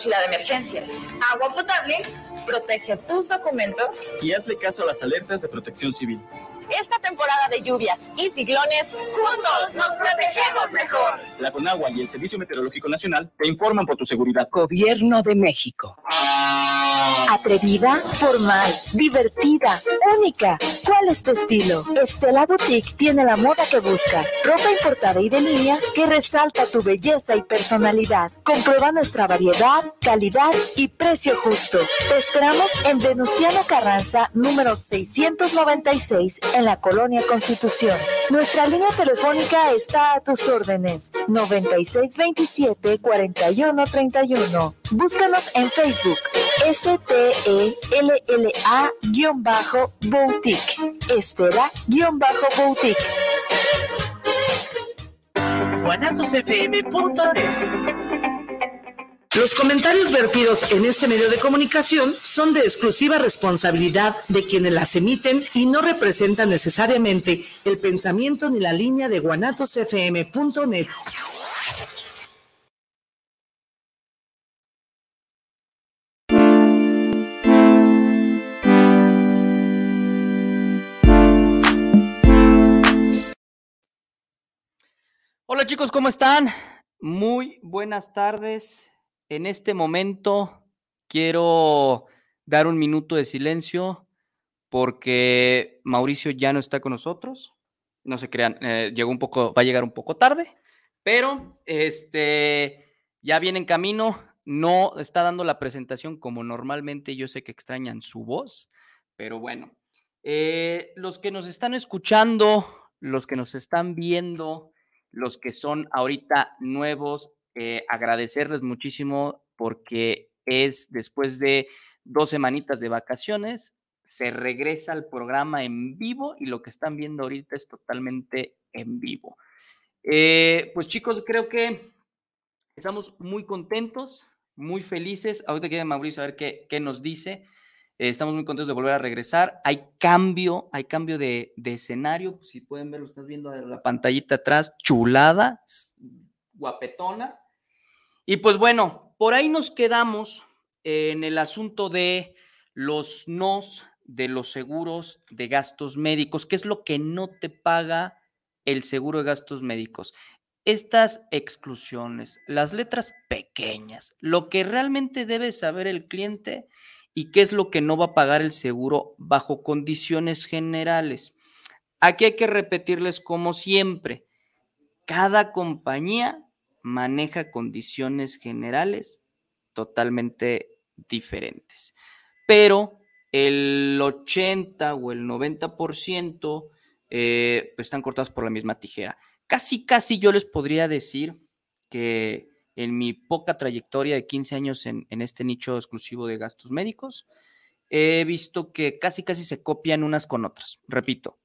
mochila de emergencia. Agua potable, protege tus documentos. Y hazle caso a las alertas de protección civil. Esta temporada de lluvias y ciclones, juntos nos protegemos mejor. La Conagua y el Servicio Meteorológico Nacional te informan por tu seguridad. Gobierno de México. Atrevida, formal, divertida, única. ¿Cuál es tu estilo? Estela Boutique tiene la moda que buscas. Ropa importada y de línea que resalta tu belleza y personalidad. Comprueba nuestra variedad, calidad y precio justo. Te esperamos en Venustiano Carranza, número 696, en la Colonia Constitución. Nuestra línea telefónica está a tus órdenes. 9627-4131. Búscanos en Facebook. S-T-E-L-L-A-Boutique. Estela-Boutique. Los comentarios vertidos en este medio de comunicación son de exclusiva responsabilidad de quienes las emiten y no representan necesariamente el pensamiento ni la línea de guanatosfm.net. Hola chicos, ¿cómo están? Muy buenas tardes. En este momento quiero dar un minuto de silencio porque Mauricio ya no está con nosotros. No se crean, eh, llegó un poco, va a llegar un poco tarde, pero este ya viene en camino. No está dando la presentación como normalmente. Yo sé que extrañan su voz, pero bueno, eh, los que nos están escuchando, los que nos están viendo, los que son ahorita nuevos, eh, agradecerles muchísimo porque es después de dos semanitas de vacaciones, se regresa al programa en vivo y lo que están viendo ahorita es totalmente en vivo. Eh, pues chicos, creo que estamos muy contentos, muy felices. Ahorita quiere Mauricio a ver qué, qué nos dice. Eh, estamos muy contentos de volver a regresar. Hay cambio, hay cambio de, escenario. Pues, si pueden ver, lo estás viendo en la pantallita atrás, chulada, guapetona. Y pues bueno, por ahí nos quedamos en el asunto de los nos de los seguros de gastos médicos, ¿Qué es lo que no te paga el seguro de gastos médicos. Estas exclusiones, las letras pequeñas, lo que realmente debe saber el cliente y qué es lo que no va a pagar el seguro bajo condiciones generales. Aquí hay que repetirles como siempre, cada compañía maneja condiciones generales totalmente diferentes, pero el 80 o el 90% eh, pues están cortados por la misma tijera. Casi, casi yo les podría decir que en mi poca trayectoria de 15 años en, este nicho exclusivo de gastos médicos, he visto que casi, casi se copian unas con otras. Repito,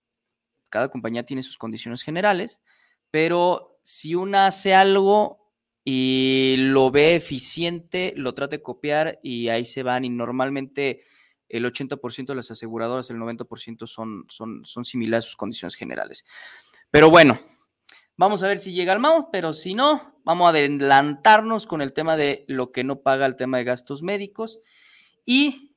cada compañía tiene sus condiciones generales, pero si una hace algo y lo ve eficiente, lo trata de copiar y ahí se van y normalmente el 80% de las aseguradoras, el 90% son, son, son similares a sus condiciones generales. Pero bueno, Vamos a ver si llega al MAU, pero si no, vamos a adelantarnos con el tema de lo que no paga el tema de gastos médicos. Y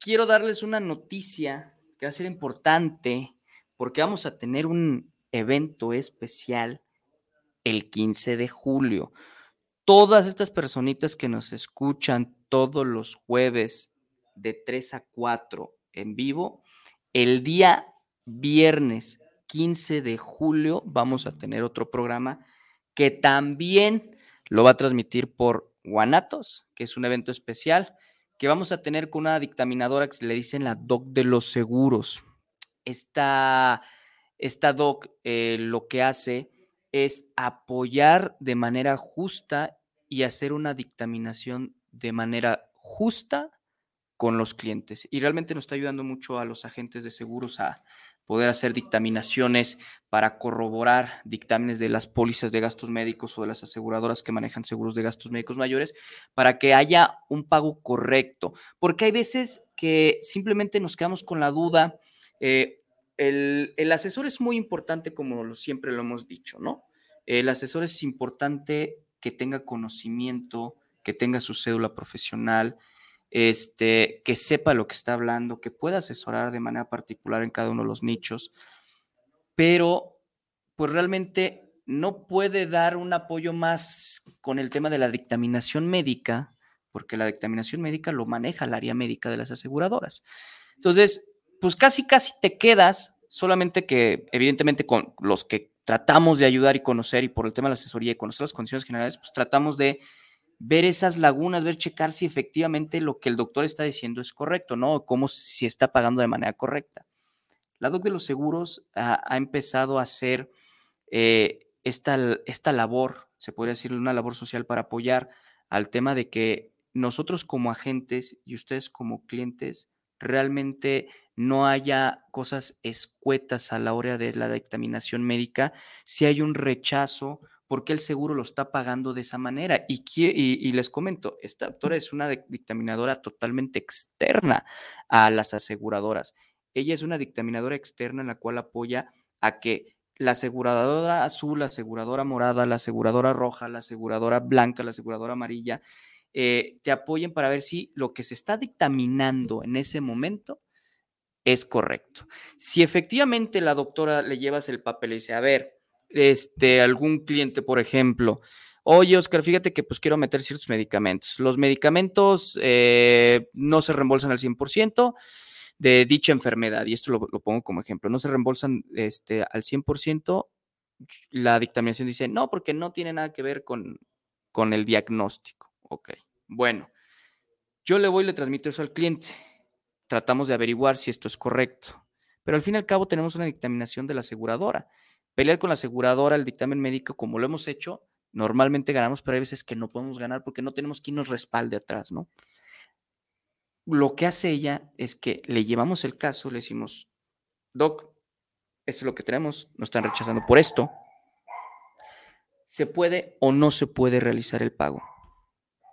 quiero darles una noticia que va a ser importante porque vamos a tener un evento especial el 15 de julio. Todas estas personitas que nos escuchan todos los jueves de 3 a 4 en vivo, el día viernes 15 de julio vamos a tener otro programa que también lo va a transmitir por Guanatos, que es un evento especial que vamos a tener con una dictaminadora que le dicen la doc de los seguros. Esta, esta doc eh, lo que hace es apoyar de manera justa y hacer una dictaminación de manera justa con los clientes. Y realmente nos está ayudando mucho a los agentes de seguros a, poder hacer dictaminaciones para corroborar dictámenes de las pólizas de gastos médicos o de las aseguradoras que manejan seguros de gastos médicos mayores, para que haya un pago correcto. Porque hay veces que simplemente nos quedamos con la duda. Eh, el, el, asesor es muy importante, como siempre lo hemos dicho, ¿no? El asesor es importante que tenga conocimiento, que tenga su cédula profesional, este, que sepa lo que está hablando, que pueda asesorar de manera particular en cada uno de los nichos, pero pues realmente no puede dar un apoyo más con el tema de la dictaminación médica, porque la dictaminación médica lo maneja el área médica de las aseguradoras. Entonces, pues casi, casi te quedas, solamente que evidentemente con los que tratamos de ayudar y conocer y por el tema de la asesoría y conocer las condiciones generales, pues tratamos de ver esas lagunas, ver, checar si efectivamente lo que el doctor está diciendo es correcto, ¿no? Cómo si está pagando de manera correcta. La DOC de los seguros ha, empezado a hacer eh, esta, esta labor, se podría decir una labor social para apoyar al tema de que nosotros como agentes y ustedes como clientes realmente no haya cosas escuetas a la hora de la dictaminación médica, si hay un rechazo porque el seguro lo está pagando de esa manera. Y, les comento, esta doctora es una dictaminadora totalmente externa a las aseguradoras. Ella es una dictaminadora externa en la cual apoya a que la aseguradora azul, la aseguradora morada, la aseguradora roja, la aseguradora blanca, la aseguradora amarilla, eh, te apoyen para ver si lo que se está dictaminando en ese momento es correcto. Si efectivamente la doctora le llevas el papel y dice, a ver, este, algún cliente, por ejemplo, oye, Oscar, fíjate que pues quiero meter ciertos medicamentos. Los medicamentos eh, no se reembolsan al 100% de dicha enfermedad, y esto lo, pongo como ejemplo, no se reembolsan este, al 100%, la dictaminación dice, no, porque no tiene nada que ver con, con el diagnóstico. Ok, bueno, yo le voy y le transmito eso al cliente. Tratamos de averiguar si esto es correcto, pero al fin y al cabo tenemos una dictaminación de la aseguradora pelear con la aseguradora, el dictamen médico, como lo hemos hecho, normalmente ganamos, pero hay veces que no podemos ganar porque no tenemos quien nos respalde atrás, ¿no? Lo que hace ella es que le llevamos el caso, le decimos, Doc, esto es lo que tenemos, nos están rechazando por esto. ¿Se puede o no se puede realizar el pago?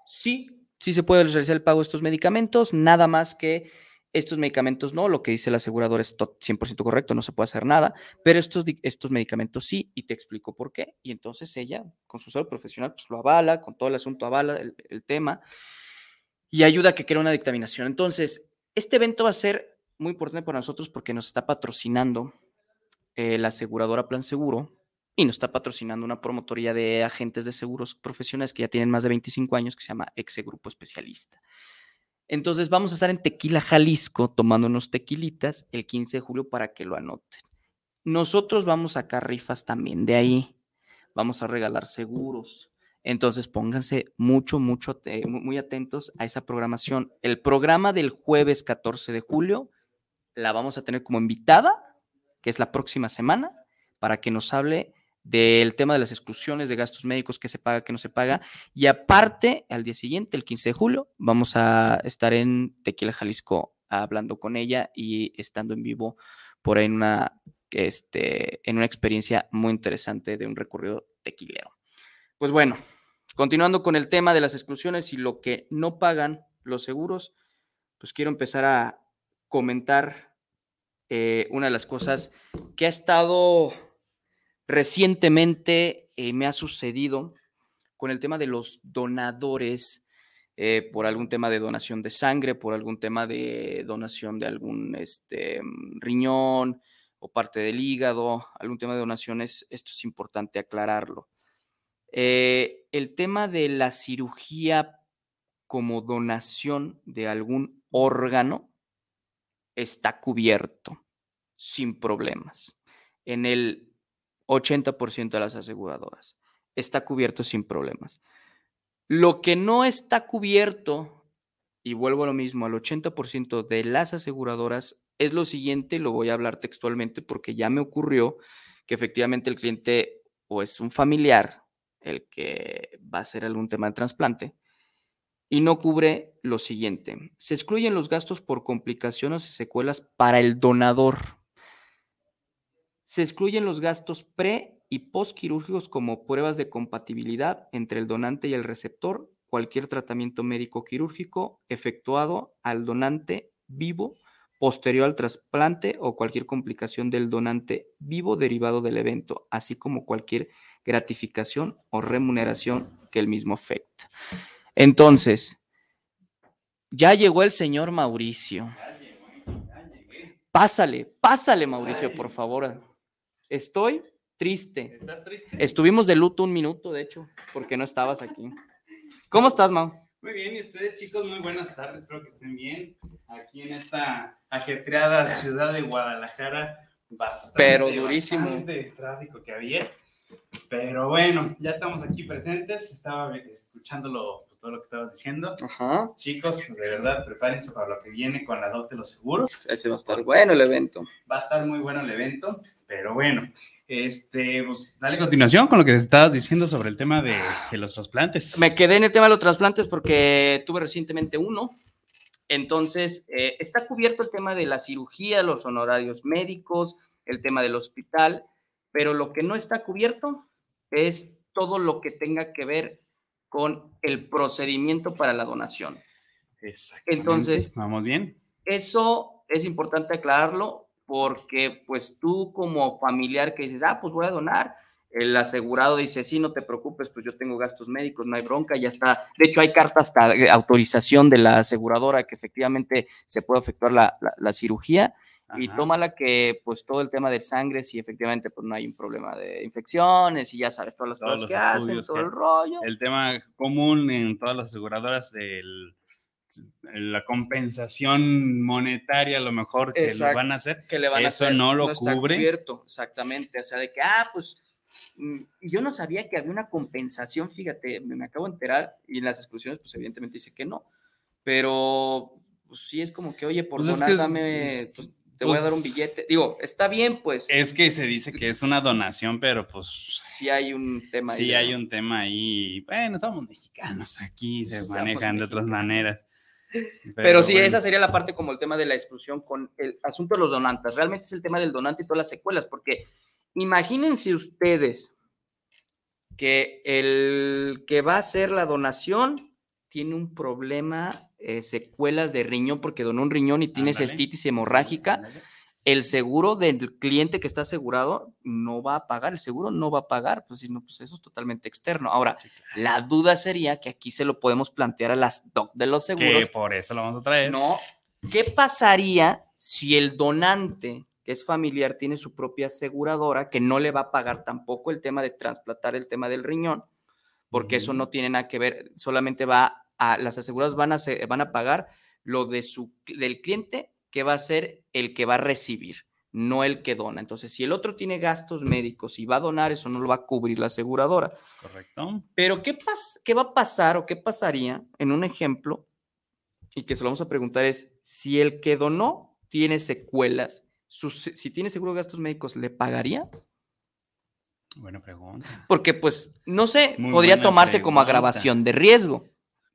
Sí, sí se puede realizar el pago de estos medicamentos, nada más que estos medicamentos no, lo que dice el asegurador es 100% correcto, no se puede hacer nada, pero estos, estos medicamentos sí, y te explico por qué. Y entonces ella, con su salud profesional, pues lo avala, con todo el asunto avala el, tema y ayuda a que crea una dictaminación. Entonces, este evento va a ser muy importante para nosotros porque nos está patrocinando eh, la aseguradora Plan Seguro y nos está patrocinando una promotoría de agentes de seguros profesionales que ya tienen más de 25 años que se llama Exe Grupo Especialista. Entonces vamos a estar en Tequila, Jalisco, tomando unos tequilitas el 15 de julio para que lo anoten. Nosotros vamos a sacar rifas también de ahí. Vamos a regalar seguros. Entonces pónganse mucho, mucho, muy atentos a esa programación. El programa del jueves 14 de julio la vamos a tener como invitada, que es la próxima semana, para que nos hable del tema de las exclusiones de gastos médicos, que se paga, que no se paga. Y aparte, al día siguiente, el 15 de julio, vamos a estar en Tequila, Jalisco, hablando con ella y estando en vivo por ahí en una, este, en una experiencia muy interesante de un recorrido tequilero. Pues bueno, continuando con el tema de las exclusiones y lo que no pagan los seguros, pues quiero empezar a comentar eh, una de las cosas que ha estado Recientemente eh, me ha sucedido con el tema de los donadores, eh, por algún tema de donación de sangre, por algún tema de donación de algún este, mm, riñón o parte del hígado, algún tema de donaciones, esto es importante aclararlo. Eh, el tema de la cirugía como donación de algún órgano está cubierto sin problemas. En el 80% de las aseguradoras. Está cubierto sin problemas. Lo que no está cubierto, y vuelvo a lo mismo, al 80% de las aseguradoras, es lo siguiente, lo voy a hablar textualmente porque ya me ocurrió que efectivamente el cliente o es un familiar el que va a hacer algún tema de trasplante y no cubre lo siguiente. Se excluyen los gastos por complicaciones y secuelas para el donador. Se excluyen los gastos pre y postquirúrgicos como pruebas de compatibilidad entre el donante y el receptor, cualquier tratamiento médico quirúrgico efectuado al donante vivo posterior al trasplante o cualquier complicación del donante vivo derivado del evento, así como cualquier gratificación o remuneración que el mismo afecta. Entonces, ya llegó el señor Mauricio. Pásale, pásale, Mauricio, por favor. Estoy triste. ¿Estás triste? Estuvimos de luto un minuto, de hecho, porque no estabas aquí. ¿Cómo estás, Mau? Muy bien, y ustedes chicos, muy buenas tardes, espero que estén bien. Aquí en esta ajetreada ciudad de Guadalajara, bastante, Pero durísimo. bastante tráfico que había. Pero bueno, ya estamos aquí presentes, estaba escuchándolo, pues, todo lo que estabas diciendo. Ajá. Chicos, de verdad, prepárense para lo que viene con la dos de los seguros. Ese va a estar bueno el evento. Va a estar muy bueno el evento, pero bueno, este, pues dale continuación con lo que estabas diciendo sobre el tema de, de los trasplantes. Me quedé en el tema de los trasplantes porque tuve recientemente uno. Entonces, eh, está cubierto el tema de la cirugía, los honorarios médicos, el tema del hospital, pero lo que no está cubierto es todo lo que tenga que ver con el procedimiento para la donación. Exactamente. Entonces- vamos bien. Eso es importante aclararlo porque pues tú como familiar que dices, ah, pues voy a donar, el asegurado dice, sí, no te preocupes, pues yo tengo gastos médicos, no hay bronca, ya está. De hecho, hay carta hasta de autorización de la aseguradora que efectivamente se puede efectuar la, la- la cirugía y Ajá. tómala que pues todo el tema de sangre, si efectivamente pues no hay un problema de infecciones y ya sabes todas las Todos cosas que hacen, todo que- el rollo. el tema común en todas las aseguradoras, el- la compensación monetaria, a lo mejor que Exacto. lo van a hacer. que le van a Eso hacer, no lo está cubre. cubierto, exactamente, o sea, de que, ah, pues, mm, yo no sabía que había una compensación, fíjate, me, acabo de enterar, y en las exclusiones, pues, evidentemente dice que no, pero, pues, sí es como que, oye, por Pues es donar, que es- dame, pues, te voy a dar un pues, billete, digo, está bien, pues, Es que se dice que es una donación, pero pues sí hay un tema ahí sí hay un tema ahí. Bueno, somos mexicanos aquí, se Somos manejan de otras maneras. Pero, sí, bueno, esa sería la parte como el tema de la exclusión con el asunto de los donantes. Realmente es el tema del donante y todas las secuelas, porque imagínense ustedes que el que va a hacer la donación tiene un problema, eh, secuelas de riñón, porque donó un riñón y tiene Ándale. cistitis hemorrágica. El seguro del cliente que está asegurado no va a pagar, el seguro no va a pagar, pues, si no, pues eso es totalmente externo. Ahora, Sí, claro. la duda sería que aquí se lo podemos plantear a las doc de los seguros. Que por eso lo vamos a traer. No. ¿Qué pasaría si el donante, que es familiar, tiene su propia aseguradora, que no le va a pagar tampoco el tema de trasplantar el tema del riñón? Porque eso no tiene nada que ver, solamente va a, las aseguradoras van a, van a pagar lo de su, del cliente que va a ser el que va a recibir, no el que dona. Entonces, si el otro tiene gastos médicos y va a donar, eso no lo va a cubrir la aseguradora. Es correcto. Pero ¿qué, pas- ¿qué va a pasar o qué pasaría en un ejemplo? Y que se lo vamos a preguntar es, si el que donó tiene secuelas, sus- si tiene seguro de gastos médicos, ¿le pagaría? Buena pregunta. Porque pues, no sé, Muy podría tomarse como agravación de riesgo.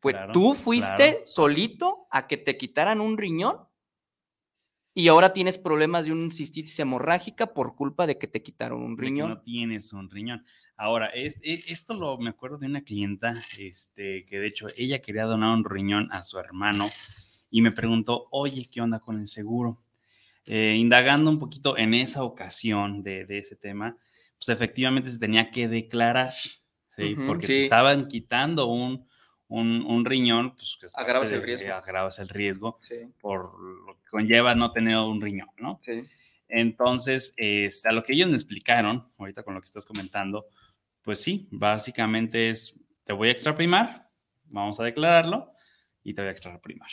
Pues Claro, tú fuiste claro. solito a que te quitaran un riñón y ahora tienes problemas de un cistitis hemorrágica por culpa de que te quitaron un riñón. no tienes un riñón. Ahora, es, e- esto lo me acuerdo de una clienta, este, que de hecho ella quería donar un riñón a su hermano y me preguntó, oye, ¿qué onda con el seguro? Eh, indagando un poquito en esa ocasión de, de ese tema, pues efectivamente se tenía que declarar, ¿sí? Porque te estaban quitando un, un, un riñón, pues que es Agravas el riesgo. agravas el riesgo Sí, por lo que conlleva no tener un riñón, ¿no? sí. Entonces, este, a lo que ellos me explicaron, ahorita con lo que estás comentando, pues sí, básicamente es, te voy a extraprimar, vamos a declararlo y te voy a extraprimar.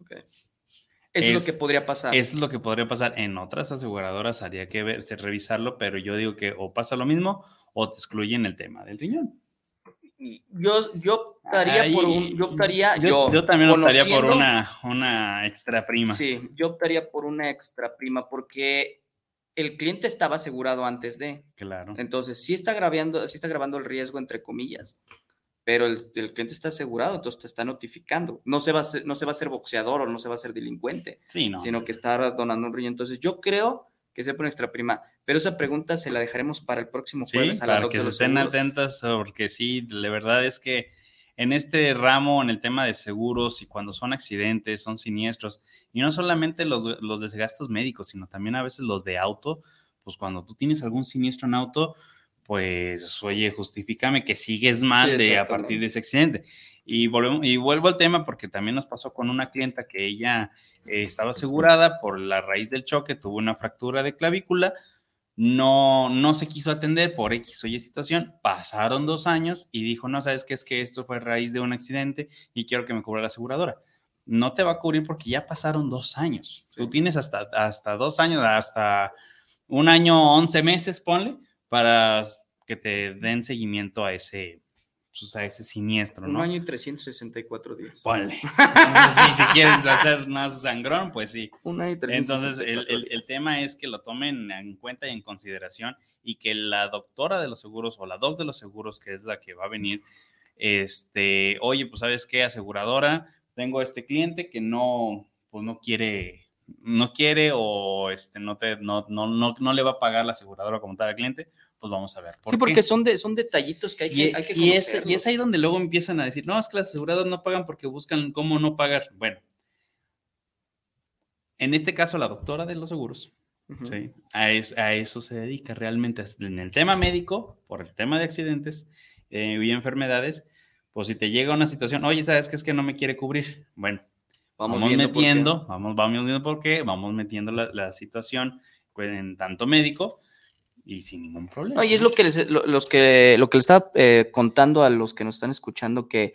ok. Eso es, Es- lo que podría pasar. Eso es lo que podría pasar en otras aseguradoras, haría que ver, revisarlo, pero yo digo que o pasa lo mismo o te excluyen el tema del riñón. Yo, yo optaría por un, yo optaría, yo, yo, yo también optaría por una, una extra prima. Sí, yo optaría por una extra prima porque el cliente estaba asegurado antes de, Claro. entonces sí está grabando, sí está grabando el riesgo entre comillas, pero el, el cliente está asegurado, entonces te está notificando. No se va a ser, no se va a ser boxeador o no se va a ser delincuente, Sí, no. sino que está donando un riñón. Entonces yo creo que una extra prima, pero esa pregunta se la dejaremos para el próximo Sí, jueves a la para que se estén Seguros. atentas, porque sí, la verdad es que en este ramo, en el tema de seguros y cuando son accidentes, son siniestros, y no solamente los, los desgastos médicos, sino también a veces los de auto, pues cuando tú tienes algún siniestro en auto, pues, oye, justifícame que sigues mal Sí, de, a partir de ese accidente. Y, volvemos, y vuelvo al tema porque también nos pasó con una clienta que ella eh, estaba asegurada por la raíz del choque, tuvo una fractura de clavícula, no, no se quiso atender por X o Y situación, pasaron dos años y dijo, no, sabes qué es que esto fue raíz de un accidente y quiero que me cubra la aseguradora. No te va a cubrir porque ya pasaron dos años. Tú tienes hasta, hasta dos años, hasta un año, once meses, ponle, para que te den seguimiento a ese, pues, a ese siniestro, Un ¿no? año y 364 días. Ponle. Entonces, si quieres hacer más sangrón, pues sí. Un año y Entonces, el, 364 el- el tema es que lo tomen en cuenta y en consideración y que la doctora de los seguros o la doc de los seguros, que es la que va a venir, este, oye, pues sabes qué, aseguradora, tengo este cliente que no, pues no quiere, no quiere o este, no, te, no, no, no, no le va a pagar la aseguradora como tal al cliente, pues vamos a ver. ¿por Sí, qué? porque son, de, son detallitos que hay que, Y, hay que y es, y es ahí donde luego empiezan a decir, no, es que las aseguradoras no pagan porque buscan cómo no pagar. Bueno, en este caso la doctora de los seguros, Ujú. ¿sí? a, es- a eso se dedica realmente. En el tema médico, por el tema de accidentes eh, y enfermedades, pues si te llega una situación, oye, ¿sabes qué es que no me quiere cubrir? Bueno, vamos, qué. metiendo, vamos, vamos viendo por qué, vamos metiendo la, la situación pues, en tanto médico y sin ningún problema. No, y es lo que les, lo, los que, lo que les estaba eh, contando a los que nos están escuchando, que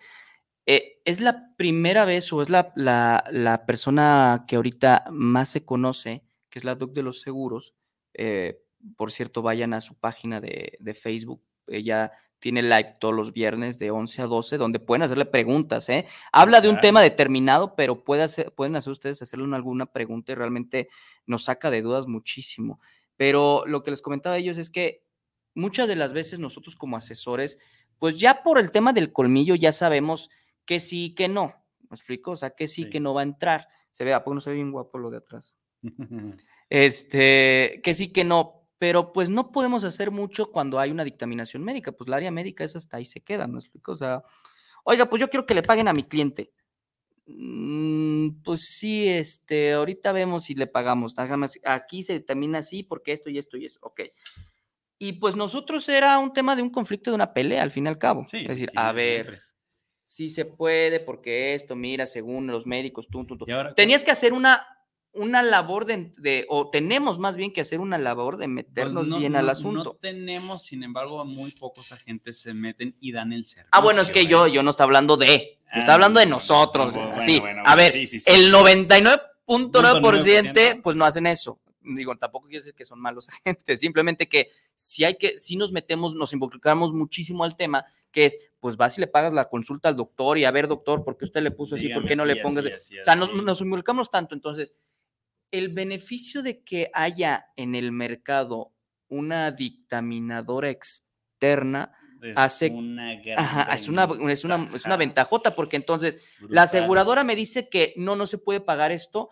eh, es la primera vez o es la, la, la persona que ahorita más se conoce, que es la doc de los seguros. Eh, por cierto, vayan a su página de, de Facebook. Ella tiene live todos los viernes de 11 a 12, donde pueden hacerle preguntas. ¿eh? Habla de un tema determinado, pero puede hacer, pueden hacer ustedes hacerle una- alguna pregunta y realmente nos saca de dudas muchísimo. Pero lo que les comentaba a ellos es que muchas de las veces nosotros como asesores, pues ya por el tema del colmillo ya sabemos que sí, que no. ¿Me explico? O sea, que sí, Sí. que no va a entrar. Se ve, ¿a poco no se ve bien guapo lo de atrás? Este, que sí, que no. Pero pues no podemos hacer mucho cuando hay una dictaminación médica. Pues la área médica es hasta ahí se queda, ¿me explico? O sea, oiga, pues yo quiero que le paguen a mi cliente. Mm, Pues sí, este, ahorita vemos si le pagamos. Hágame así, Aquí se determina así porque esto y esto y eso. Ok. Y pues nosotros era un tema de un conflicto, de una pelea, al fin y al cabo. Sí, es decir, sí, a ver, si se puede, porque esto, mira, según los médicos, tú, tú, tú. Ahora, Tenías que hacer una, una labor de, de- o tenemos más bien que hacer una labor de pues, meternos no- bien no- al No asunto. tenemos, sin embargo, muy pocos agentes se meten y dan el servicio. ah, bueno, es que ¿eh? yo, yo no está hablando de, está Ah, hablando de bueno, nosotros. bueno, sí, bueno, a bueno, ver, sí, sí, sí. el 99.9% 9%, pues no hacen eso. Digo, tampoco quiere decir que son malos agentes, simplemente que si hay que, si nos metemos, nos involucramos muchísimo al tema, que es, pues vas y le pagas la consulta al doctor y a ver, doctor, ¿por qué usted le puso así? ¿Por qué no así, le pongas? así, así, o sea, nos, así. nos involucramos tanto, entonces, el beneficio de que haya en el mercado una dictaminadora externa, Es hace- una gran ajá, es, una, es, una, es una ventaja ventajota, porque entonces la aseguradora me dice que no, no se puede pagar esto.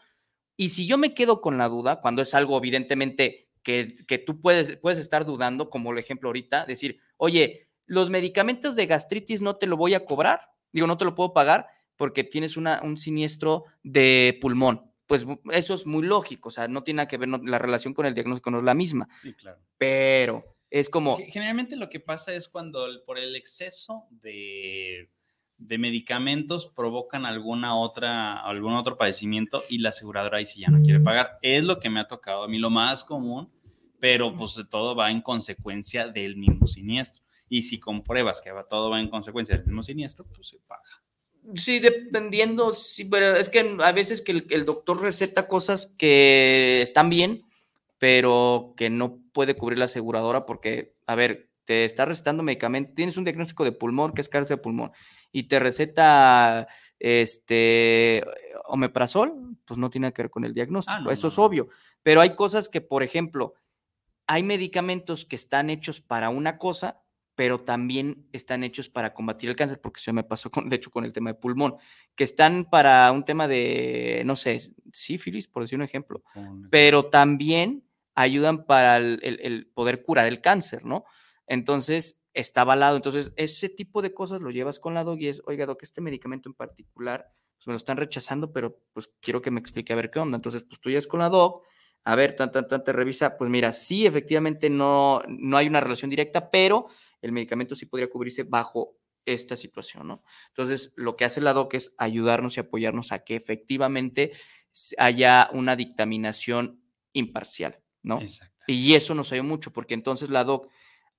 Y si yo me quedo con la duda, cuando es algo evidentemente que, que tú puedes, puedes estar dudando, como el ejemplo ahorita, decir, oye, los medicamentos de gastritis no te lo voy a cobrar, digo, no te lo puedo pagar porque tienes una, un siniestro de pulmón. Pues eso es muy lógico, o sea, no tiene nada que ver, no- la relación con el diagnóstico no es la misma, Sí, claro. pero es como, Ge- Generalmente lo que pasa es cuando el- por el exceso de, de medicamentos provocan alguna otra, algún otro padecimiento y la aseguradora ahí sí ya no quiere pagar. Es lo que me ha tocado a mí lo más común, pero pues de todo va en consecuencia del mismo siniestro. Y si compruebas que va, todo va en consecuencia del mismo siniestro, pues se paga. Sí, dependiendo, sí, pero es que a veces que el, el doctor receta cosas que están bien, pero que no puede cubrir la aseguradora porque, a ver, te está recetando medicamento, tienes un diagnóstico de pulmón, que es cáncer de pulmón, y te receta este omeprazol, pues no tiene que ver con el diagnóstico, no, eso no, es obvio, pero hay cosas que, por ejemplo, hay medicamentos que están hechos para una cosa, pero también están hechos para combatir el cáncer, porque eso me pasó, con, de hecho, con el tema de pulmón, que están para un tema de, no sé, sífilis, por decir un ejemplo, pero también ayudan para el, poder curar el cáncer, ¿no? Entonces, está avalado. Entonces, ese tipo de cosas lo llevas con la doc y es, oiga, doc, este medicamento en particular, pues me lo están rechazando, pero pues quiero que me explique a ver qué onda. Entonces, pues tú llegas con la doc, a ver, tan, tan, tan, te revisa, pues mira, sí, efectivamente no, no hay una relación directa, pero el medicamento sí podría cubrirse bajo esta situación, ¿no? Entonces, lo que hace la DOC es ayudarnos y apoyarnos a que efectivamente haya una dictaminación imparcial, ¿no? Exacto. Y eso nos ayuda mucho, porque entonces la DOC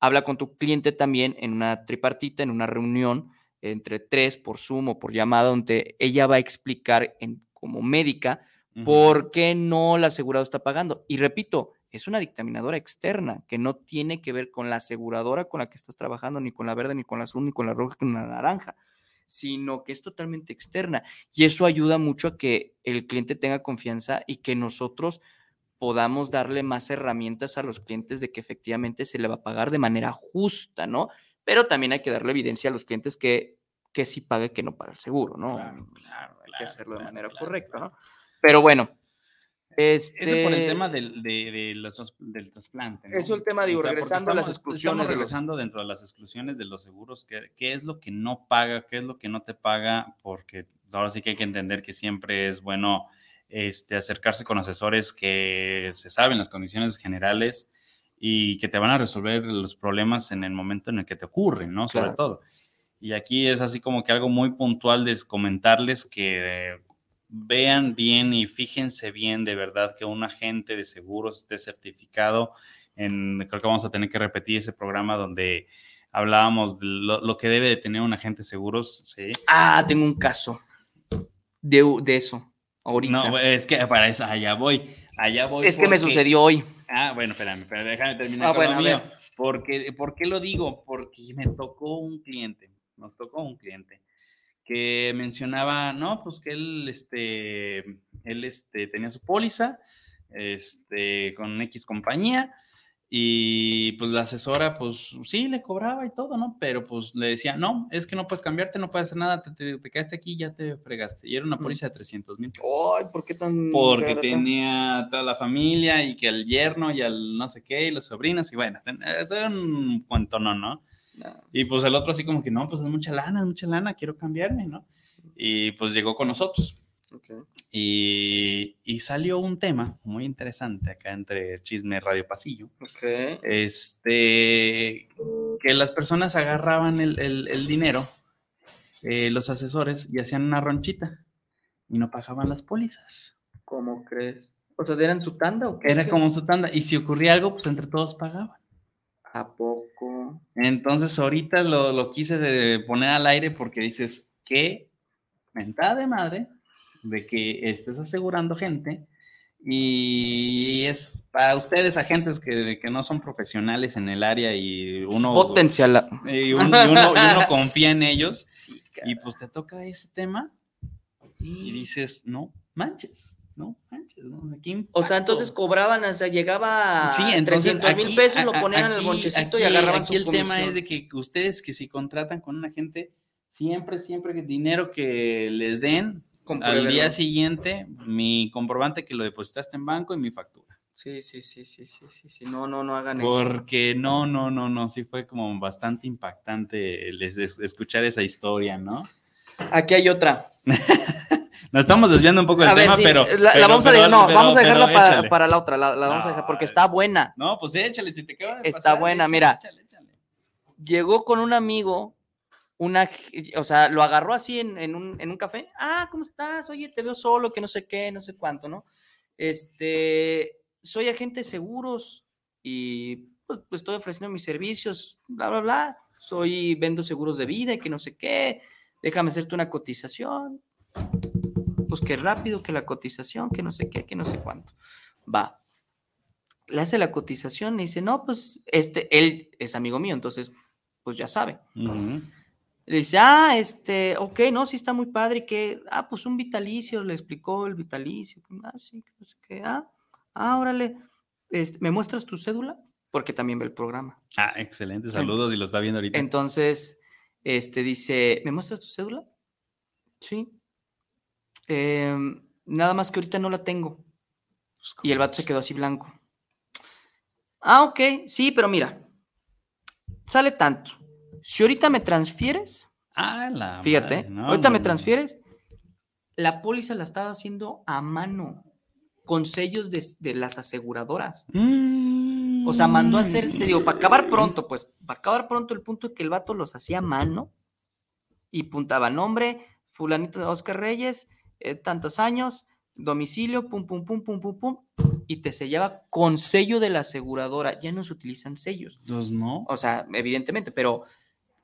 habla con tu cliente también en una tripartita, en una reunión entre tres por Zoom o por llamada, donde ella va a explicar en, como médica por qué no el asegurado está pagando. Y repito, es una dictaminadora externa que no tiene que ver con la aseguradora con la que estás trabajando, ni con la verde, ni con la azul, ni con la roja, ni con la naranja, sino que es totalmente externa. Y eso ayuda mucho a que el cliente tenga confianza y que nosotros podamos darle más herramientas a los clientes de que efectivamente se le va a pagar de manera justa, ¿no? Pero también hay que darle evidencia a los clientes que, que sí pague, que no paga el seguro, ¿no? Claro, claro, hay que claro, hacerlo de claro, manera claro, correcta. ¿no? Pero bueno. Este, Eso por el tema del, de, de los del trasplante. ¿no? Eso el tema, digo, porque regresando a las estamos- exclusiones Estamos de los- regresando dentro de las exclusiones de los seguros, ¿qué, qué es lo que no paga, qué es lo que no te paga? Porque ahora sí que hay que entender que siempre es bueno este, acercarse con asesores que se saben las condiciones generales y que te van a resolver los problemas en el momento en el que te ocurren, ¿no? Sobre Claro. todo. Y aquí es así como que algo muy puntual de comentarles que vean bien y fíjense bien de verdad que un agente de seguros esté certificado. En, creo que vamos a tener que repetir ese programa donde hablábamos de lo, lo que debe de tener un agente de seguros. Sí. Ah, tengo un caso de, de eso. Ahorita. No, es que para eso, allá voy. Allá voy. es que me sucedió hoy. Ah, bueno, espérame, pero déjame terminar Ah, con bueno, lo mío. Porque, ¿Por qué lo digo? Porque me tocó un cliente, nos tocó un cliente que mencionaba, no, pues que él, este, él, este, tenía su póliza, este, con X compañía, y pues la asesora, pues sí, le cobraba y todo, ¿no? Pero pues le decía, no, es que no puedes cambiarte, no puedes hacer nada, te, te- te quedaste aquí, ya te fregaste. Y era una póliza de 300 mil pesos Ay, ¿por qué tan.? porque barata? tenía toda la familia y que al yerno y al no sé qué y los sobrinos y bueno, eh, todo un cuento, ¿no? ¿no? No, Y pues el otro así como que no, pues es mucha lana, es mucha lana, quiero cambiarme, ¿no? Y pues llegó con nosotros ok. y, y salió un tema muy interesante acá entre Chisme Radio Pasillo, Ok. este, que las personas agarraban el, el- el dinero, eh, los asesores, y hacían una ronchita y no pagaban las pólizas. ¿Cómo crees? O sea, ¿eran su tanda o qué? Era como su tanda. Y si ocurría algo, pues entre todos pagaban. ¿A poco? Entonces ahorita lo, lo quise de poner al aire porque dices, qué mentada de madre de que estés asegurando gente y es para ustedes agentes que, que no son profesionales en el área y uno, Potencial. y uno, y uno- y uno confía en ellos Sí, y pues te toca ese tema y dices, no manches, no manches. ¿no? Qué O sea, entonces cobraban, o sea, llegaba Sí, entonces 300 mil aquí- pesos, lo ponían en el aquí- bonchecito y aquí- agarraban Aquí su el tema es comisión. de que ustedes que si contratan con una gente, siempre, siempre que dinero que les den, al día siguiente, mi comprobante que lo depositaste en banco y mi factura. Sí, sí, sí, sí, sí, sí, sí. No, no, no hagan eso. Porque no, no, no, no, sí fue como bastante impactante les, es- escuchar esa historia, ¿no? Aquí hay otra. Nos estamos desviando un poco del A ver, tema, sí, pero, la, la pero- vamos a dejar, no, pero- vamos a dejarla para, la otra, la, la vamos a dejar porque está buena. No, pues échale, si te de Está pasar, buena, échale, mira. échale, échale. Llegó con un amigo, una, o sea, lo agarró así en, en un, en un café. Ah, ¿cómo estás? Oye, te veo solo, que no sé qué, no sé cuánto, ¿no? Este, soy agente de seguros y pues, pues, estoy ofreciendo mis servicios, bla, bla, bla. Soy, vendo seguros de vida y que no sé qué. Déjame hacerte una cotización. Pues que rápido, que la cotización, que no sé qué, que no sé cuánto. Va. Le hace la cotización y dice, no, pues este, él es amigo mío, entonces, pues ya sabe. Ujú. Le dice, ah, este, ok, no, sí está muy padre, y que, ah, pues un vitalicio, le explicó el vitalicio, ah, sí, no sé qué, ah, ah, órale, este, ¿me muestras tu cédula? Porque también ve el programa. Ah, excelente, saludos y lo está viendo ahorita. Entonces, este, dice, ¿me muestras tu cédula? Sí. "Em, nada más que ahorita no la tengo. Pues, Y el ¿cómo vato se quedó así blanco. Ah, ok, sí, pero mira, sale tanto. Si ahorita me transfieres, Ah, la fíjate, madre, no, ahorita no, me transfieres, la póliza la estaba haciendo a mano. con sellos de, de las aseguradoras. Mm. O sea, mandó a hacerse, digo, para acabar pronto, pues, para acabar pronto, el punto es que el vato los hacía a mano y puntaba nombre, fulanito de Oscar Reyes, eh, tantos años, domicilio, pum, pum, pum, pum, pum, pum, y te sellaba con sello de la aseguradora. Ya no se utilizan sellos. Pues no. O sea, evidentemente, pero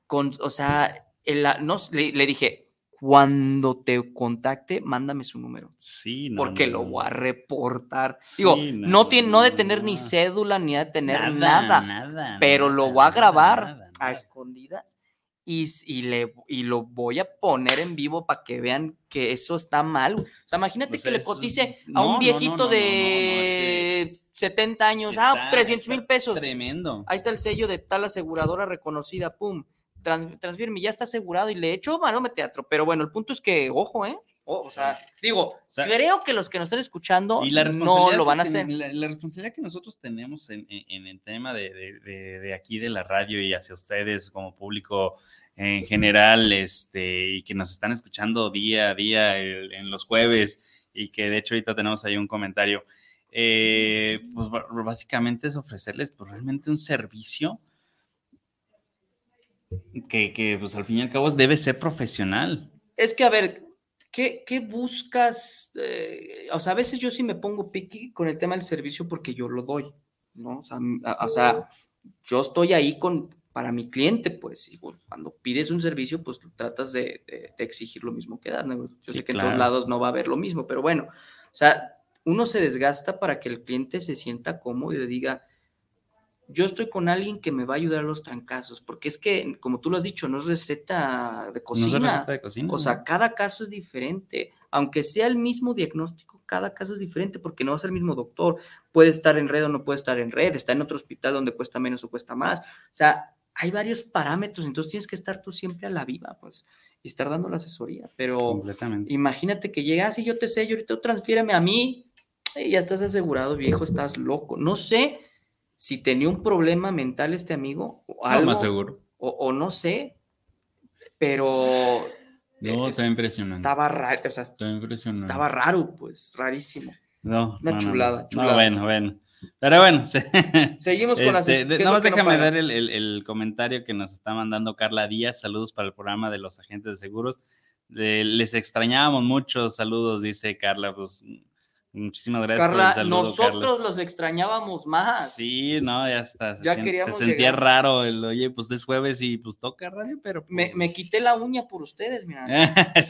con, o sea, el- no, le, le dije, cuando te contacte, mándame su número. Sí, no. Porque no, lo voy a reportar. Digo, Sí, no, no, tiene, no de tener ni cédula ni de tener Nada, nada, nada, pero lo voy a grabar a escondidas y, y, le, y lo voy a poner en vivo para que vean que eso está mal. O sea, imagínate O sea, que le cotice a no, un viejito no, no, de 70 años, ah, Está- 300 mil pesos. Tremendo. Ahí está el sello de tal aseguradora reconocida, pum. Trans, transfirme, ya está asegurado y le echo maroma teatro. Pero bueno, el punto es que, ojo, ¿eh? O, o sea, digo, sea, creo que los que nos están escuchando Y la no lo van a hacer. La, la responsabilidad que nosotros tenemos en, en- en el tema de, de- aquí de la radio y hacia ustedes como público en general, este, y que nos están escuchando día a día el- en los jueves, y que de hecho ahorita tenemos ahí un comentario, eh, pues básicamente es ofrecerles pues, realmente un servicio que, que, pues al fin y al cabo debe ser profesional. Es que, a ver, ¿qué, qué buscas? Eh, o sea, a veces yo sí me pongo piqui con el tema del servicio porque yo lo doy, ¿no? O sea, m- a- o sea, yo estoy ahí con, para mi cliente, pues, y bueno, cuando pides un servicio, pues tratas de, de- de exigir lo mismo que das, ¿no? Yo Sí, sé que en todos lados no va a haber lo mismo, pero bueno, o sea, uno se desgasta para que el cliente se sienta cómodo y le diga, yo estoy con alguien que me va a ayudar a los trancazos, porque es que, como tú lo has dicho, no es receta de No cocina. se receta de cocina. O sea, cada caso es diferente. Aunque sea el mismo diagnóstico, cada caso es diferente porque no va a ser el mismo doctor. Puede estar en red o no puede estar en red. Está en otro hospital donde cuesta menos o cuesta más. O sea, hay varios parámetros. Entonces tienes que estar tú siempre a la viva, pues, y estar dando la asesoría. Pero imagínate que llegas y yo te sé, y ahorita transfiéreme a mí. y ya estás asegurado, viejo, estás loco. No sé si tenía un problema mental este amigo o No, algo, más seguro. o, o no sé, pero No, eh, está impresionante. estaba raro, o sea, Está impresionante. estaba raro, pues, rarísimo. No, Una no, no, chulada, no. chulada. No, bueno, bueno. Pero bueno, sí. Seguimos con las Este, ¿qué es nada más no déjame dar el, el- el comentario que nos está mandando Carla Díaz. Saludos para el programa de los agentes de seguros. Eh, les extrañábamos mucho. Saludos, dice Carla. Pues muchísimas gracias Carla, por el saludo, nosotros Carlos. los extrañábamos más. Sí, no, ya está. Se, Ya se queríamos sentía llegar. raro el, oye, pues es jueves y pues toca radio, pero. Me, me pues, quité la uña por ustedes, mira.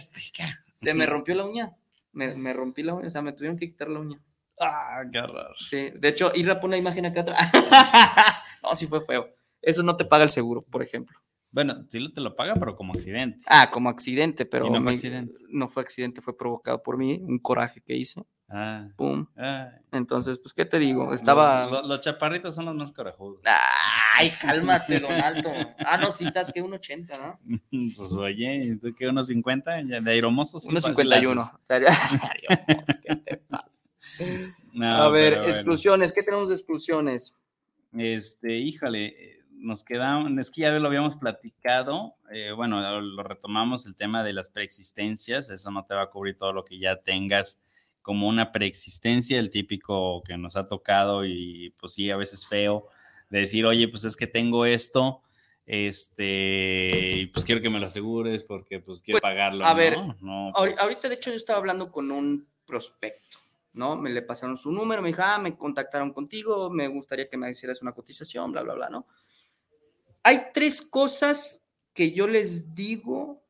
Se me rompió la uña. Me, me rompí la uña, o sea, me tuvieron que quitar la uña. ah, qué horror. Sí, de hecho, Irra pone la imagen acá atrás. no, sí fue feo. Eso no te paga el seguro, por ejemplo. Bueno, sí te lo paga, pero como accidente. Ah, como accidente, pero Y no fue accidente. no fue accidente, fue provocado por mí, un coraje que hice. Ah, Pum. ah. Entonces, pues, ¿qué te digo? Estaba. Los, chaparritos son los más corajudos. Ay, cálmate, Donaldo. Ah, no, sí estás que un 80, ¿no? Pues oye, ¿tú qué? ¿Unos 50? Ya de aeromoso? sí, Unos fácil 51. haces. ¿Qué te pasa? No, A ver, bueno. exclusiones. ¿Qué tenemos de exclusiones? Este, híjole, nos quedamos, es que ya lo habíamos platicado, eh, bueno, lo retomamos el tema de las preexistencias, eso no te va a cubrir todo lo que ya tengas como una preexistencia, el típico que nos ha tocado y pues sí, a veces feo, de decir, oye, pues es que tengo esto, este, y pues quiero que me lo asegures porque pues quiero Pues, pagarlo. a ver, ¿no? No, Ahori- pues, Ahorita, de hecho, yo estaba hablando con un prospecto, ¿no? Me le pasaron su número, me dijo, ah, me contactaron contigo, me gustaría que me hicieras una cotización, bla, bla, bla, ¿no? Hay tres cosas que yo les digo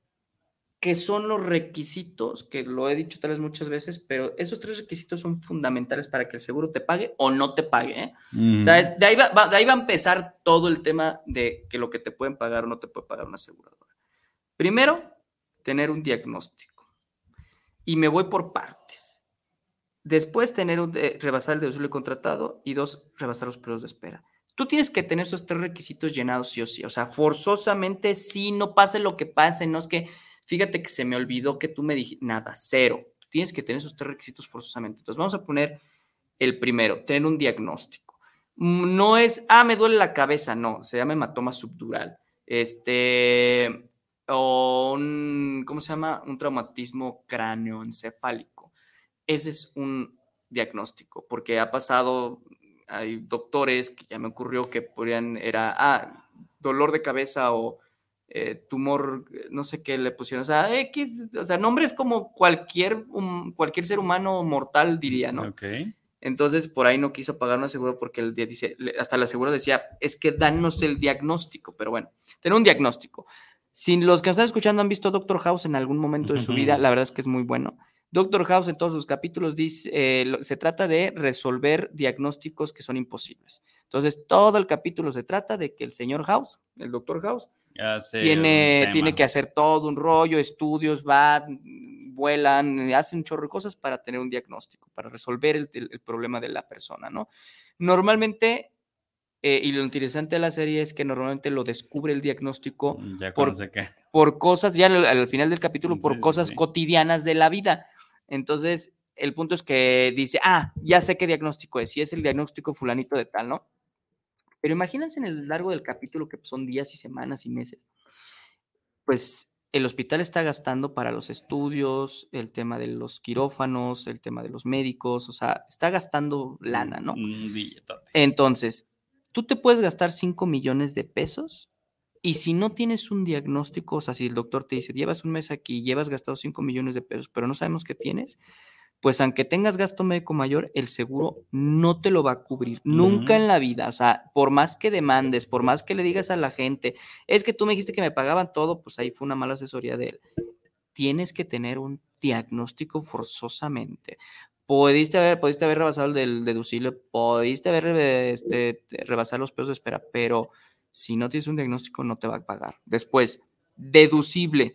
que son los requisitos, que lo he dicho tal vez muchas veces, pero esos tres requisitos son fundamentales para que el seguro te pague o no te pague, ¿eh? mm, O sea, es- de, ahí va, va- de ahí va a empezar todo el tema de que lo que te pueden pagar o no te puede pagar una aseguradora. Primero, tener un diagnóstico. Y me voy por partes. Después, tener un de- rebasar el deducible contratado. Y dos, rebasar los periodos de espera. Tú tienes que tener esos tres requisitos llenados sí o sí. O sea, forzosamente sí, no pase lo que pase. No es que, fíjate que se me olvidó que tú me dijiste, nada, cero. Tienes que tener esos tres requisitos forzosamente. Entonces, vamos a poner el primero, tener un diagnóstico. Mm, No es, ah, me duele la cabeza, no, se llama hematoma subdural. Este, o un, ¿cómo se llama? Un traumatismo cráneoencefálico. Ese es un, diagnóstico, porque ha pasado, hay doctores que ya me ocurrió que podrían, era, ah, dolor de cabeza o eh, tumor, no sé qué le pusieron, o sea, X, o sea, nombres como cualquier, um, cualquier ser humano mortal diría, ¿no? Ok. Entonces, por ahí no quiso pagar una seguro porque el día dice, hasta la seguro decía, es que danos el diagnóstico, pero bueno, tener un diagnóstico. Si los que nos están escuchando han visto Doctor House en algún momento de su vida, la verdad es que es muy bueno. Doctor House en todos sus capítulos dice, eh, se trata de resolver diagnósticos que son imposibles. Entonces, todo el capítulo se trata de que el señor House, el Doctor House, Hace tiene, tiene que hacer todo un rollo, estudios, va, mm, vuelan, hacen un chorro de cosas para tener un diagnóstico, para resolver el, el- el problema de la persona, ¿no? Normalmente, eh, y lo interesante de la serie es que normalmente lo descubre el diagnóstico Ya por- por cosas, ya al, al final del capítulo, por sí, cosas sí. cotidianas de la vida. Entonces, el punto es que dice, ah, ya sé qué diagnóstico es, y es el diagnóstico fulanito de tal, ¿no? Pero imagínense en el largo del capítulo, que son días y semanas y meses, pues el hospital está gastando para los estudios, el tema de los quirófanos, el tema de los médicos, o sea, está gastando lana, ¿no? Entonces, tú te puedes gastar 5 millones de pesos y si no tienes un diagnóstico, o sea, si el doctor te dice, llevas un mes aquí, llevas gastado 5 millones de pesos, pero no sabemos qué tienes, pues aunque tengas gasto médico mayor, el seguro no te lo va a cubrir nunca Ujú. en la vida. O sea, por más que demandes, por más que le digas a la gente, es que tú me dijiste que me pagaban todo, pues ahí fue una mala asesoría de él. Tienes que tener un diagnóstico forzosamente. Pudiste haber, pudiste haber rebasado el del deducible, pudiste haber este, rebasado los pesos de espera, pero si no tienes un diagnóstico no te va a pagar. Después, deducible.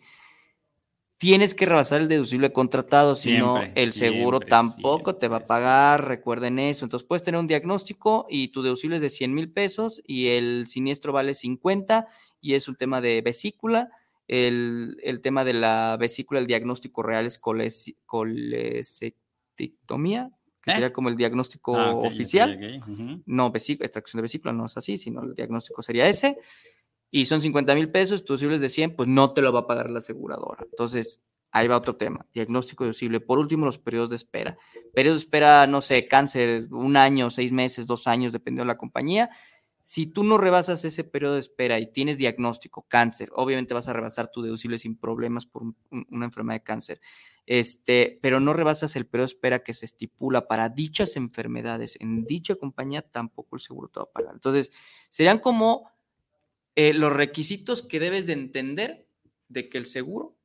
Tienes que rebasar el deducible contratado, si no, Siempre, el seguro siempre, tampoco te va a pagar, recuerden eso. Entonces puedes tener un diagnóstico y tu deducible es de 100 mil pesos y el siniestro vale 50 y es un tema de vesícula. El, el tema de la vesícula, el diagnóstico real es colesi- colecectomía, que ¿Eh? sería como el diagnóstico Ah, oficial no, vesícula, extracción de vesícula no es así, sino el diagnóstico sería ese. Y son 50 mil pesos, tu deducible es de 100, pues no te lo va a pagar la aseguradora. Entonces, ahí va otro tema, diagnóstico deducible. Por último, los periodos de espera. Periodos de espera, no sé, cáncer, un año, seis meses, dos años, dependiendo de la compañía. Si tú no rebasas ese periodo de espera y tienes diagnóstico, cáncer, obviamente vas a rebasar tu deducible sin problemas por un- un- una enfermedad de cáncer. Este, pero no rebasas el periodo de espera que se estipula para dichas enfermedades en dicha compañía, tampoco el seguro te va a pagar. Entonces, serían como eh, los requisitos que debes de entender de que el seguro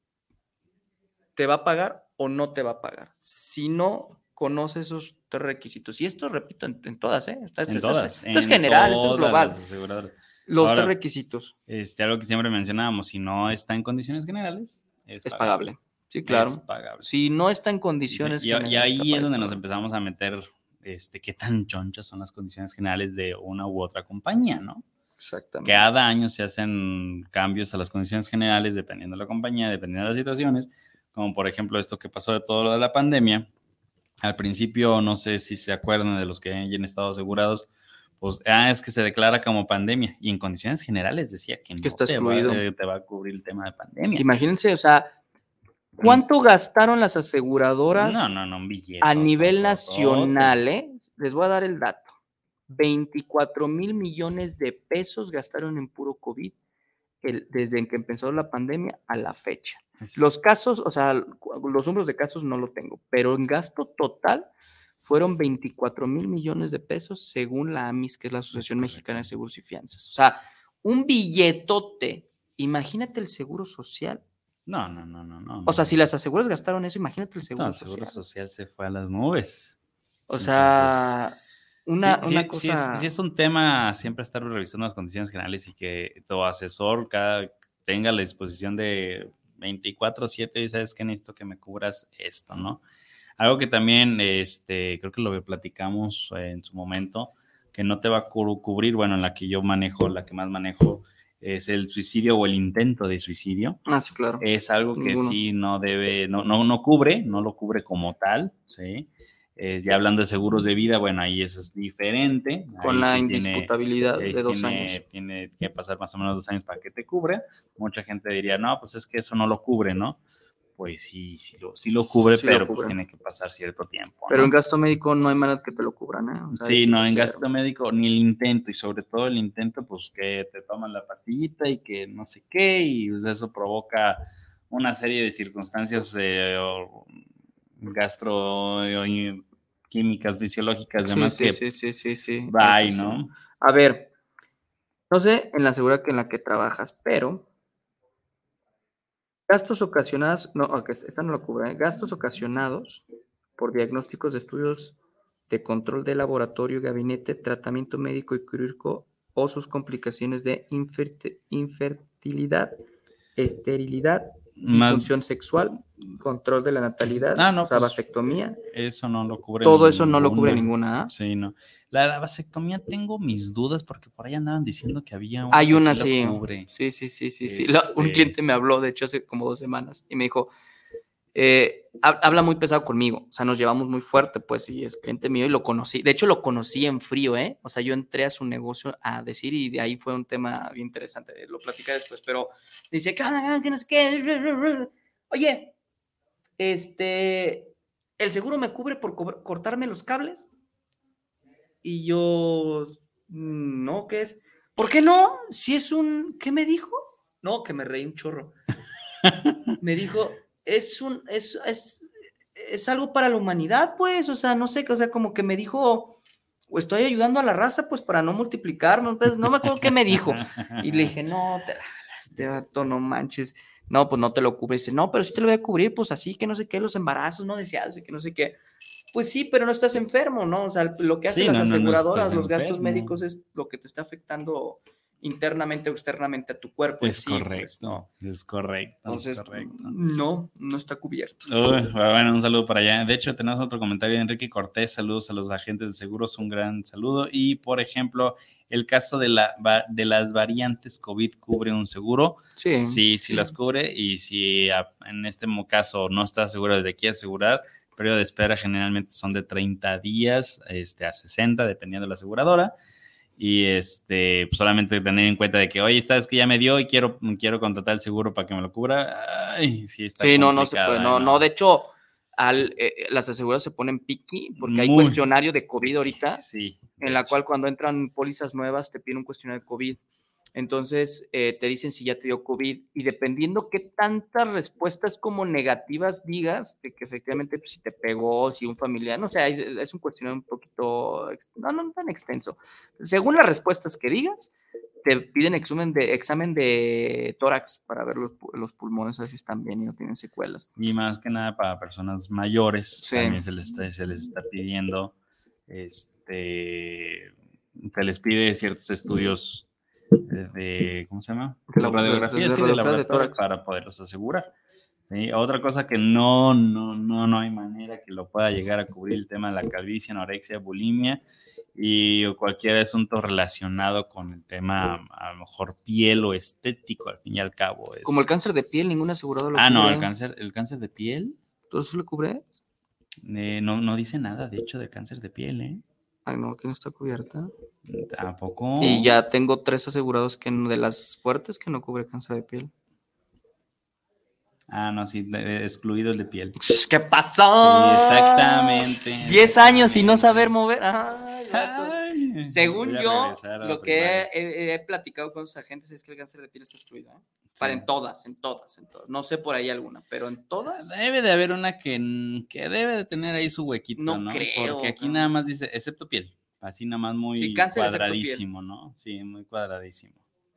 te va a pagar o no te va a pagar. Si no conoces esos tres requisitos, y esto repito en, en todas, ¿eh? Esto, En esto es- todas. esto es en general, esto es global. Los Ahora, tres requisitos. Este, algo que siempre mencionábamos, si no está en condiciones generales, es, Es pagable. Sí, claro. Es pagable. Si no está en condiciones. y, y generales, ahí capaz es donde nos empezamos a meter este, qué tan chonchas son las condiciones generales de una u otra compañía, ¿no? Exactamente. Cada año se hacen cambios a las condiciones generales dependiendo de la compañía, dependiendo de las situaciones, como por ejemplo esto que pasó de todo lo de la pandemia. Al principio, no sé si se acuerdan de los que hayan estado asegurados, pues ah, es que se declara como pandemia y en condiciones generales decía que no está te, va, excluido. eh, te va a cubrir el tema de pandemia. Imagínense, o sea, ¿cuánto gastaron las aseguradoras No, no, no, un billete. a nivel nacional? eh? Les voy a dar el dato. 24 mil millones de pesos gastaron en puro COVID el- desde que empezó la pandemia a la fecha. Los casos, o sea, los números de casos no lo tengo, pero en gasto total fueron 24 mil millones de pesos según la AMIS, que es la Asociación. Mexicana de Seguros y Fianzas. O sea, un billetote. Imagínate el seguro social. No, no, no, no, no. O sea, si las aseguras gastaron eso, imagínate el seguro No, el social. seguro social se fue a las nubes. O sea, una, Sí, una sí, cosa. sí es, un tema siempre estar revisando las condiciones generales y que tu asesor cada, tenga la disposición de 24/7 y sabes que necesito que me cubras esto, ¿no? Algo que también, este, creo que lo platicamos eh, en su momento, que no te va a cu- cubrir, bueno, en la que yo manejo, la que más manejo, es el suicidio o el intento de suicidio. Ah, sí, claro. Es algo que Ninguno. sí no debe, no, no, no cubre, no lo cubre como tal, ¿sí? Eh, ya hablando de seguros de vida, bueno, ahí eso es diferente. Con ahí la sí indisputabilidad de dos tiene, años. Tiene que pasar más o menos dos años para que te cubra. Mucha gente diría, no, pues es que eso no lo cubre, ¿no? pues sí, sí lo, sí lo cubre, Sí lo pero pues cubre. tiene que pasar cierto tiempo. Pero ¿no? en gasto médico no hay manera que te lo cubran, ¿eh? O sea, Sí, no, en gasto médico ni el intento, y sobre todo el intento, pues que te toman la pastillita y que no sé qué, y pues, eso provoca una serie de circunstancias eh, gastro y químicas, fisiológicas, Sí, demás sí, que sí, sí, sí, sí. bye, sí. ¿no? A ver, no sé en la seguridad que en la que trabajas, pero gastos ocasionados, no, esta no lo cubre, ¿eh? gastos ocasionados por diagnósticos de estudios de control de laboratorio, gabinete, tratamiento médico y quirúrgico o sus complicaciones de infert- infertilidad, esterilidad, Más, disfunción sexual, control de la natalidad, Ah, no, o sea, pues, vasectomía, eso no lo cubre. todo eso no lo cubre ninguna. ¿ah? Sí, no. La, la vasectomía tengo mis dudas porque por ahí andaban diciendo que había una Hay una, sí cubre. Sí, sí, sí, sí, sí. La- un Este- cliente me habló, de hecho, hace como dos semanas y me dijo, eh, habla muy pesado conmigo, o sea, nos llevamos muy fuerte, pues, y es cliente mío y lo conocí. De hecho, lo conocí en frío, ¿eh? O sea, yo entré a su negocio a decir y de ahí fue un tema bien interesante, lo platicé después, pero dice. ¿Qué no sé qué? Oye, este, ¿el seguro me cubre por cortarme los cables? Y yo, "Mm, no, ¿qué es? ¿Por qué no? Si es un, ¿qué me dijo? No, que me reí un chorro. me dijo, es un, es, es, es algo para la humanidad, pues, o sea, no sé, o sea, como que me dijo, o estoy ayudando a la raza, pues, para no multiplicarme, pues, no me acuerdo qué me dijo. Y le dije, no, te la este vato, no manches. No, pues no te lo cubre. Dice, no, pero sí te lo voy a cubrir, pues así, que no sé qué, los embarazos no deseados, y que no sé qué. Pues sí, pero no estás enfermo, ¿no? O sea, lo que hacen Sí, las no, no, no aseguradoras, los gastos enfermo. médicos es lo que te está afectando internamente o externamente a tu cuerpo. Es sí, pues, correcto, es correcto, Entonces, es correcto. no, no está cubierto. Uy, bueno, un saludo para allá. De hecho, tenemos otro comentario de Enrique Cortés. Saludos a los agentes de seguros, un gran saludo. Y, por ejemplo, el caso de, la, de las variantes COVID cubre un seguro. Sí. Sí, sí, las cubre. Y si en este caso no está seguro de qué asegurar, el periodo de espera generalmente son de 30 días este, a 60, dependiendo de la aseguradora. Y este, pues, solamente tener en cuenta de que, oye, sabes que ya me dio y quiero, quiero contratar el seguro para que me lo cubra. Ay, sí, está Sí, no, no se puede. No, no, de hecho, al, eh, las aseguradoras se ponen piqui porque hay cuestionario de COVID ahorita. Sí. en la cual cuando entran pólizas nuevas te piden un cuestionario de COVID. Entonces eh, te dicen si ya te dio COVID y dependiendo qué tantas respuestas como negativas digas, de que efectivamente pues, si te pegó, si un familiar, no sé, es, es un cuestionario un poquito, no, no tan extenso. Según las respuestas que digas, te piden examen de, examen de tórax para ver los, los pulmones, a ver si están bien y no tienen secuelas. Y más que nada para personas mayores, Sí. también se les, está, se les está pidiendo, este, se les pide ciertos estudios de, ¿cómo se llama? De la- radiografía, de- de sí, laboratorio para poderlos asegurar. ¿sí? Otra cosa que no, no, no, no hay manera que lo pueda llegar a cubrir el tema de la calvicie, anorexia, bulimia y cualquier asunto relacionado con el tema, a lo mejor piel o estético, al fin y al cabo. Es... Como el cáncer de piel, ningún asegurador lo Ah, no, cubre. el cáncer, el cáncer de piel. ¿Tú eso lo cubres? Eh, no, no dice nada, de hecho, del cáncer de piel, ¿eh? Ay, no, que no está cubierta. Tampoco. Y ya tengo tres asegurados que de las fuertes que no cubre cáncer de piel. Ah, no, sí, excluido el de piel. ¿Qué pasó? Sí, exactamente. 10 años y no saber mover. Ay. Ay, Según yo, lo que he- he platicado con sus agentes es que el cáncer de piel está excluido. ¿eh? Para Sí. en todas, en todas, en todas. No sé por ahí alguna, pero en todas. Debe de haber una que, que debe de tener ahí su huequito, No ¿no? creo, Porque aquí no. nada más dice, excepto piel. Así nada más muy Sí, cuadradísimo, ¿no? Sí, muy cuadradísimo.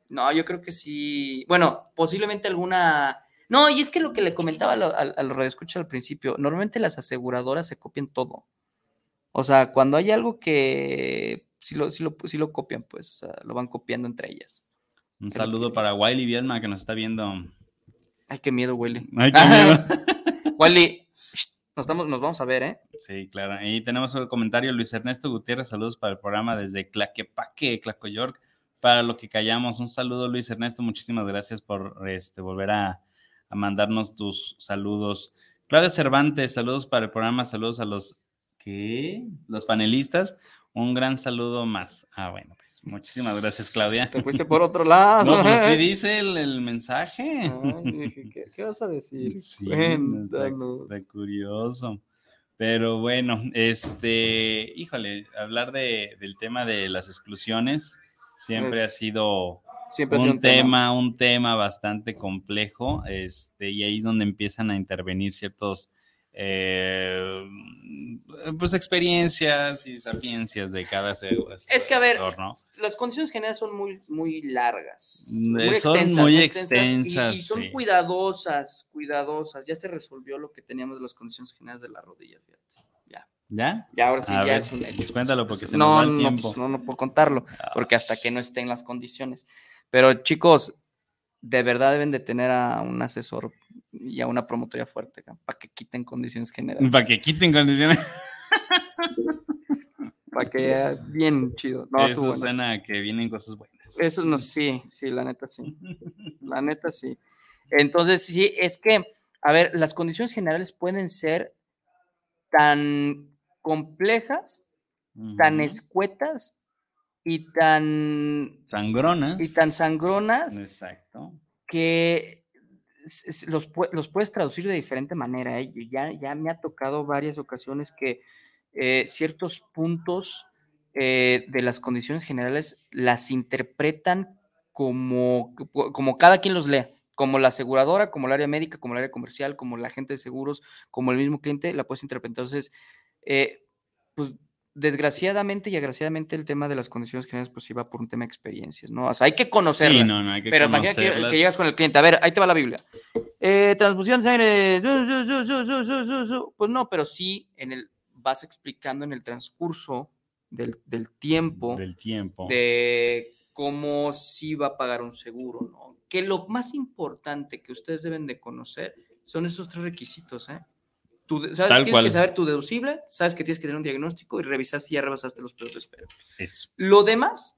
No, yo creo que sí. Bueno, posiblemente alguna. No, y es que lo que le comentaba al, al, al radioescucha al principio, normalmente las aseguradoras se copian todo. O sea, cuando hay algo que sí lo, sí lo, sí lo copian, pues, o sea, lo van copiando entre ellas. Un saludo que- para Wiley Bielma que nos está viendo. Ay, qué miedo, Willy. Ay, qué miedo. Willy, nos, estamos, nos vamos a ver, ¿eh? Sí, claro. Y tenemos un comentario, Luis Ernesto Gutiérrez, saludos para el programa desde Claquepaque, Clacoyork, para lo que callamos. Un saludo, Luis Ernesto, muchísimas gracias por este, volver a, a mandarnos tus saludos. Claudia Cervantes, saludos para el programa, saludos a los ¿Qué? Los panelistas, un gran saludo más. Ah, bueno, pues muchísimas gracias, Claudia. Te fuiste por otro lado. No, pues sí dice el, el mensaje. Ay, dije, ¿qué, qué vas a decir? Sí, está, está curioso. Pero bueno, este, híjole, hablar de, del tema de las exclusiones siempre ha sido Siempre ha sido un tema, un tema bastante complejo, este, y ahí es donde empiezan a intervenir ciertos, eh, pues, experiencias y sapiencias de cada se- Es que, a ver, ¿no? Las condiciones generales son muy, muy largas. Eh, son muy extensas, y, y son sí. cuidadosas, cuidadosas. Ya se resolvió lo que teníamos de las condiciones generales de la rodilla, fíjate. Ya, ¿Ya? ya ahora sí, A ya ver, es un hecho. pues cuéntalo porque se no, nos va el no, tiempo. pues, no, no puedo contarlo, porque hasta que no estén las condiciones. Pero chicos, de verdad deben de tener a un asesor y a una promotoria fuerte para que quiten condiciones generales. Para que quiten condiciones. Para que bien chido. No, Eso bueno. suena a que vienen cosas buenas. Eso no, sí, sí, la neta sí. La neta sí. Entonces, sí, es que, a ver, las condiciones generales pueden ser tan complejas, tan escuetas y tan, Sangronas. y tan sangronas Exacto. que los, los puedes traducir de diferente manera. ¿eh? Ya, ya me ha tocado varias ocasiones que eh, ciertos puntos eh, de las condiciones generales las interpretan como, como cada quien los lea, como la aseguradora, como el área médica, como el área comercial, como la agente de seguros, como el mismo cliente, la puedes interpretar. Entonces, pues desgraciadamente y agraciadamente el tema de las condiciones generales pues iba por un tema de experiencias, ¿no? O sea, hay que conocerlas. Sí, no, no, hay que pero conocerlas. imagina que, llegas con el cliente, a ver, ahí te va la Biblia. Eh, transfusión de sangre, pues no, pero sí en el, vas explicando en el transcurso del, del tiempo. Del tiempo. De cómo sí va a pagar un seguro, ¿no? Que lo más importante que ustedes deben de conocer son esos tres requisitos, ¿eh? De- ¿sabes? Tal tienes cual. que saber tu deducible, sabes que tienes que tener un diagnóstico y revisar si ya rebasaste los precios de espera. Eso. Lo demás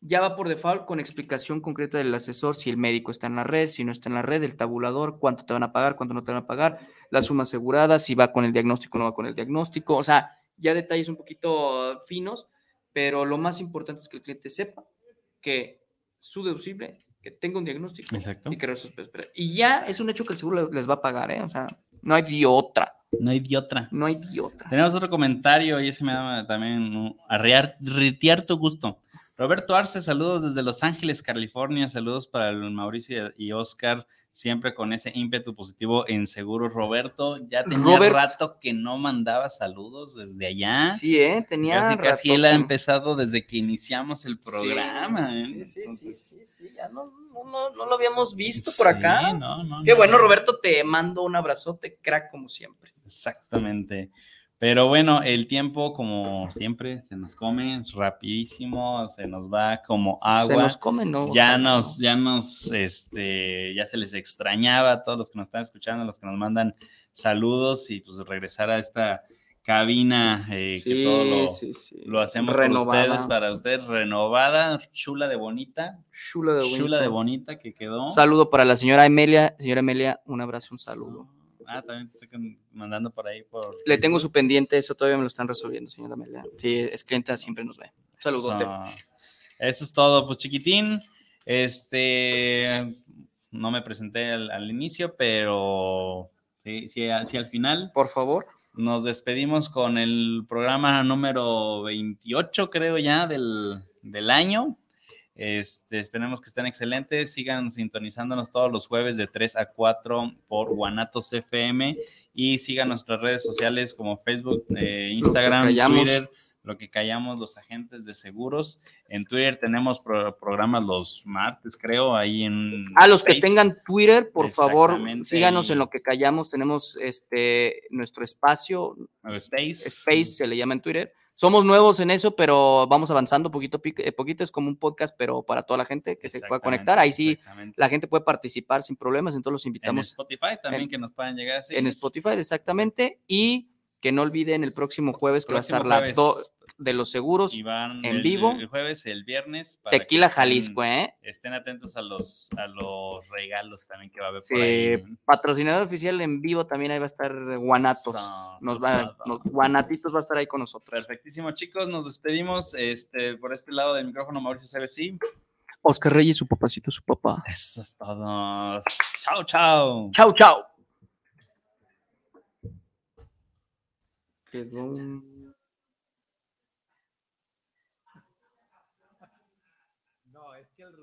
ya va por default con explicación concreta del asesor, si el médico está en la red, si no está en la red, el tabulador, cuánto te van a pagar, cuánto no te van a pagar, la suma asegurada, si va con el diagnóstico o no va con el diagnóstico, o sea, ya detalles un poquito finos, pero lo más importante es que el cliente sepa que su deducible, que tenga un diagnóstico Exacto. y que. Y ya es un hecho que el seguro les va a pagar, ¿eh? O sea, no hay otra, No hay de otra. no hay de otra. Tenemos otro comentario y ese me da también arrear, ritear tu gusto. Roberto Arce, saludos desde Los Ángeles, California. Saludos para el Mauricio y Oscar, siempre con ese ímpetu positivo en seguros. Roberto, ya tenía Robert. rato que no mandaba saludos desde allá. Sí, ¿eh? Tenía casi, casi él ha empezado desde que iniciamos el programa. ¿eh? Sí, sí, sí, Entonces, sí, sí, ya no, no, no, lo habíamos visto por acá. no, no, Qué no. bueno, Roberto, te mando un abrazote, crack, como siempre. Exactamente. Pero bueno, el tiempo, como siempre, se nos come rapidísimo, se nos va como agua. Se nos come, ¿no? ya nos, ¿no? ya nos, este, ya se les extrañaba a todos los que nos están escuchando, a los que nos mandan saludos y pues regresar a esta cabina eh, que Sí, todo lo, sí, sí. lo hacemos Renovada. por ustedes, para ustedes, renovada, chula de bonita, Chula de bonito. chula de bonita que quedó. Un saludo para la señora Emelia. Señora Emelia, un abrazo, un saludo. Ah, también te estoy mandando por ahí por. Le tengo su pendiente, eso todavía me lo están resolviendo, señora Emelia. Sí, es clienta, siempre nos ve. Un saludote. Eso. Eso es todo, pues chiquitín. Este, no me presenté al, al inicio, pero sí, sí, sí, al final Por favor. nos despedimos con el programa número 28, creo ya, del, del año. Este, esperemos que estén excelentes. Sigan sintonizándonos todos los jueves de 3 a 4 por Guanatos FM y sigan nuestras redes sociales como Facebook, eh, Instagram. Twitter, lo que callamos los agentes de seguros. En Twitter tenemos pro- programas los martes, creo, ahí en... A los que tengan Twitter, por favor, síganos y- en lo que callamos. Tenemos este nuestro espacio, Space. Space se le llama en Twitter. Somos nuevos en eso, pero vamos avanzando poquito a eh, poquito. Es como un podcast, pero para toda la gente que se pueda conectar. Ahí sí, la gente puede participar sin problemas. Entonces los En invitamos Spotify también en- que nos puedan llegar en Spotify, exactamente. Y que no olviden el próximo jueves que va a estar la jueves. do- de los seguros. Y van en el, vivo. el jueves, el viernes. para Tequila estén- Jalisco, ¿eh? Estén atentos a los, a los regalos también que va a haber Sí, por ahí. patrocinador oficial en vivo también ahí va a estar Guanatos. Nos va, nos- Guanatitos va a estar ahí con nosotros. Perfectísimo, chicos. Nos despedimos este, por este lado del micrófono, Mauricio CBC. Oscar Reyes, su papacito, su papá. Eso es todo. Chao, chao. Chau, chau. Quedó un-